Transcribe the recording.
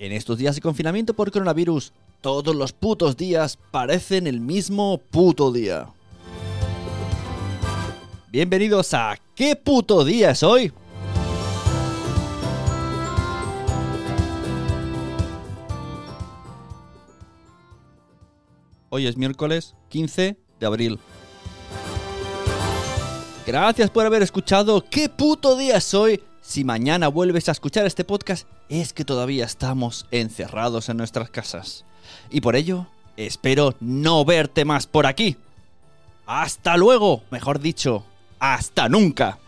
En estos días de confinamiento por coronavirus, todos los putos días parecen el mismo puto día. Bienvenidos a ¿Qué puto día es hoy? Hoy es miércoles 15 de abril. Gracias por haber escuchado ¿Qué puto día es hoy? Si mañana vuelves a escuchar este podcast, es que todavía estamos encerrados en nuestras casas. Y por ello, espero no verte más por aquí. Hasta luego, mejor dicho, hasta nunca.